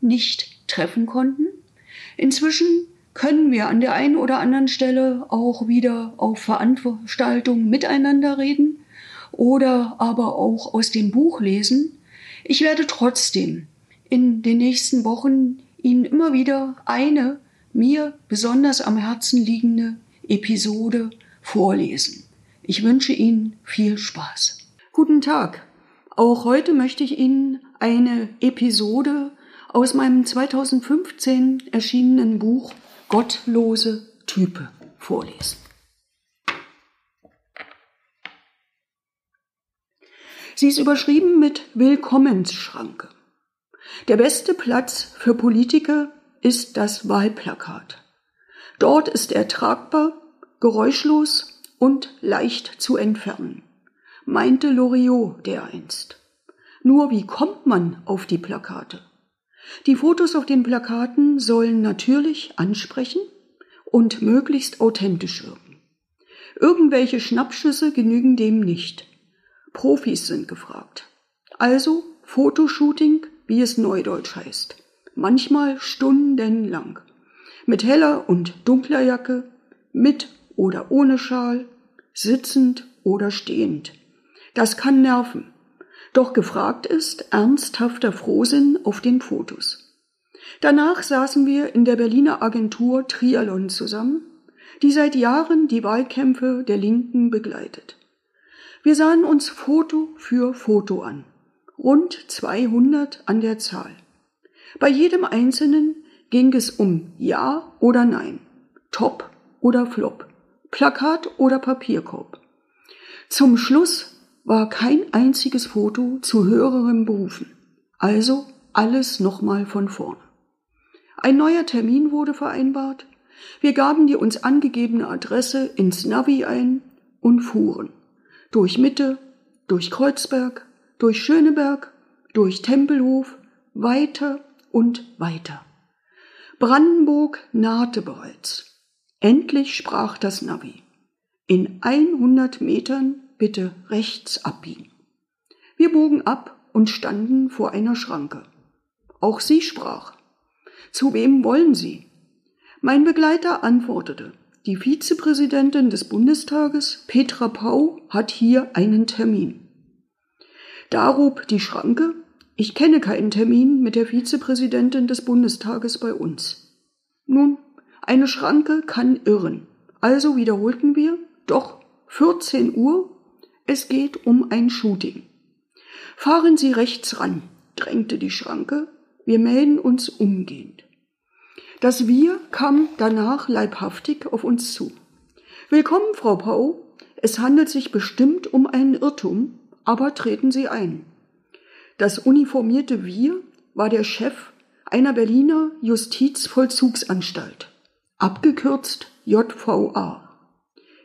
nicht treffen konnten. Inzwischen können wir an der einen oder anderen Stelle auch wieder auf Veranstaltungen miteinander reden oder aber auch aus dem Buch lesen. Ich werde trotzdem in den nächsten Wochen Ihnen immer wieder eine mir besonders am Herzen liegende Episode vorlesen. Ich wünsche Ihnen viel Spaß. Guten Tag. Auch heute möchte ich Ihnen eine Episode aus meinem 2015 erschienenen Buch Gottlose Type vorlesen. Sie ist überschrieben mit Willkommensschranke. Der beste Platz für Politiker ist das Wahlplakat. Dort ist er tragbar, geräuschlos und leicht zu entfernen, meinte Loriot dereinst. Nur wie kommt man auf die Plakate? Die Fotos auf den Plakaten sollen natürlich ansprechen und möglichst authentisch wirken. Irgendwelche Schnappschüsse genügen dem nicht. Profis sind gefragt. Also Fotoshooting, wie es neudeutsch heißt. Manchmal stundenlang. Mit heller und dunkler Jacke, mit oder ohne Schal, sitzend oder stehend. Das kann nerven. Doch gefragt ist ernsthafter Frohsinn auf den Fotos. Danach saßen wir in der Berliner Agentur Trialon zusammen, die seit Jahren die Wahlkämpfe der Linken begleitet. Wir sahen uns Foto für Foto an, rund 200 an der Zahl. Bei jedem einzelnen ging es um Ja oder Nein, Top oder Flop, Plakat oder Papierkorb. Zum Schluss war kein einziges Foto zu höherem berufen. Also alles nochmal von vorne. Ein neuer Termin wurde vereinbart. Wir gaben die uns angegebene Adresse ins Navi ein und fuhren. Durch Mitte, durch Kreuzberg, durch Schöneberg, durch Tempelhof, weiter und weiter. Brandenburg nahte bereits. Endlich sprach das Navi. In 100 Metern bitte rechts abbiegen. Wir bogen ab und standen vor einer Schranke. Auch sie sprach. Zu wem wollen Sie? Mein Begleiter antwortete. Die Vizepräsidentin des Bundestages, Petra Pau, hat hier einen Termin. Darob die Schranke. Ich kenne keinen Termin mit der Vizepräsidentin des Bundestages bei uns. Nun, eine Schranke kann irren. Also wiederholten wir, doch 14 Uhr es geht um ein Shooting. Fahren Sie rechts ran, drängte die Schranke. Wir melden uns umgehend. Das Wir kam danach leibhaftig auf uns zu. Willkommen, Frau Pau. Es handelt sich bestimmt um einen Irrtum, aber treten Sie ein. Das uniformierte Wir war der Chef einer Berliner Justizvollzugsanstalt, abgekürzt JVA.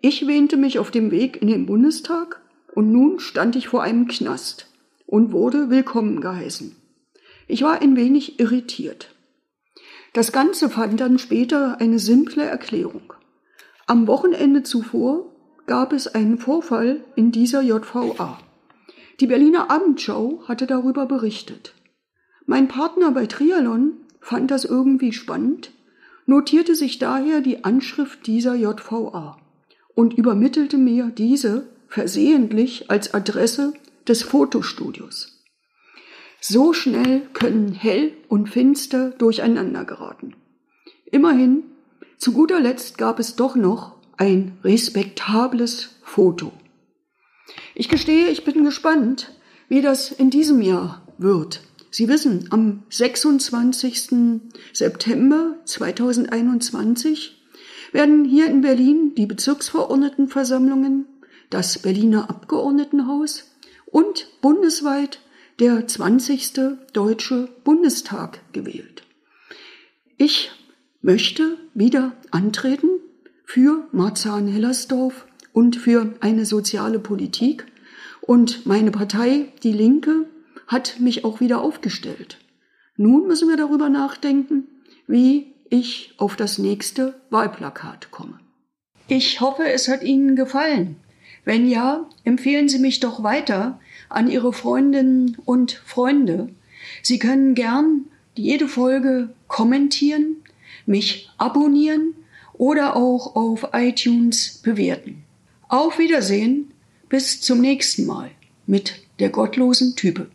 Ich wähnte mich auf dem Weg in den Bundestag und nun stand ich vor einem Knast und wurde willkommen geheißen. Ich war ein wenig irritiert. Das Ganze fand dann später eine simple Erklärung. Am Wochenende zuvor gab es einen Vorfall in dieser JVA. Die Berliner Abendschau hatte darüber berichtet. Mein Partner bei Trialon fand das irgendwie spannend, notierte sich daher die Anschrift dieser JVA und übermittelte mir diese versehentlich als Adresse des Fotostudios. So schnell können hell und finster durcheinander geraten. Immerhin, zu guter Letzt gab es doch noch ein respektables Foto. Ich gestehe, ich bin gespannt, wie das in diesem Jahr wird. Sie wissen, am 26. September 2021 werden hier in Berlin die Bezirksverordnetenversammlungen das Berliner Abgeordnetenhaus und bundesweit der 20. Deutsche Bundestag gewählt. Ich möchte wieder antreten für Marzahn-Hellersdorf und für eine soziale Politik. Und meine Partei, die Linke, hat mich auch wieder aufgestellt. Nun müssen wir darüber nachdenken, wie ich auf das nächste Wahlplakat komme. Ich hoffe, es hat Ihnen gefallen. Wenn ja, empfehlen Sie mich doch weiter an Ihre Freundinnen und Freunde. Sie können gern jede Folge kommentieren, mich abonnieren oder auch auf iTunes bewerten. Auf Wiedersehen, bis zum nächsten Mal mit der gottlosen Type.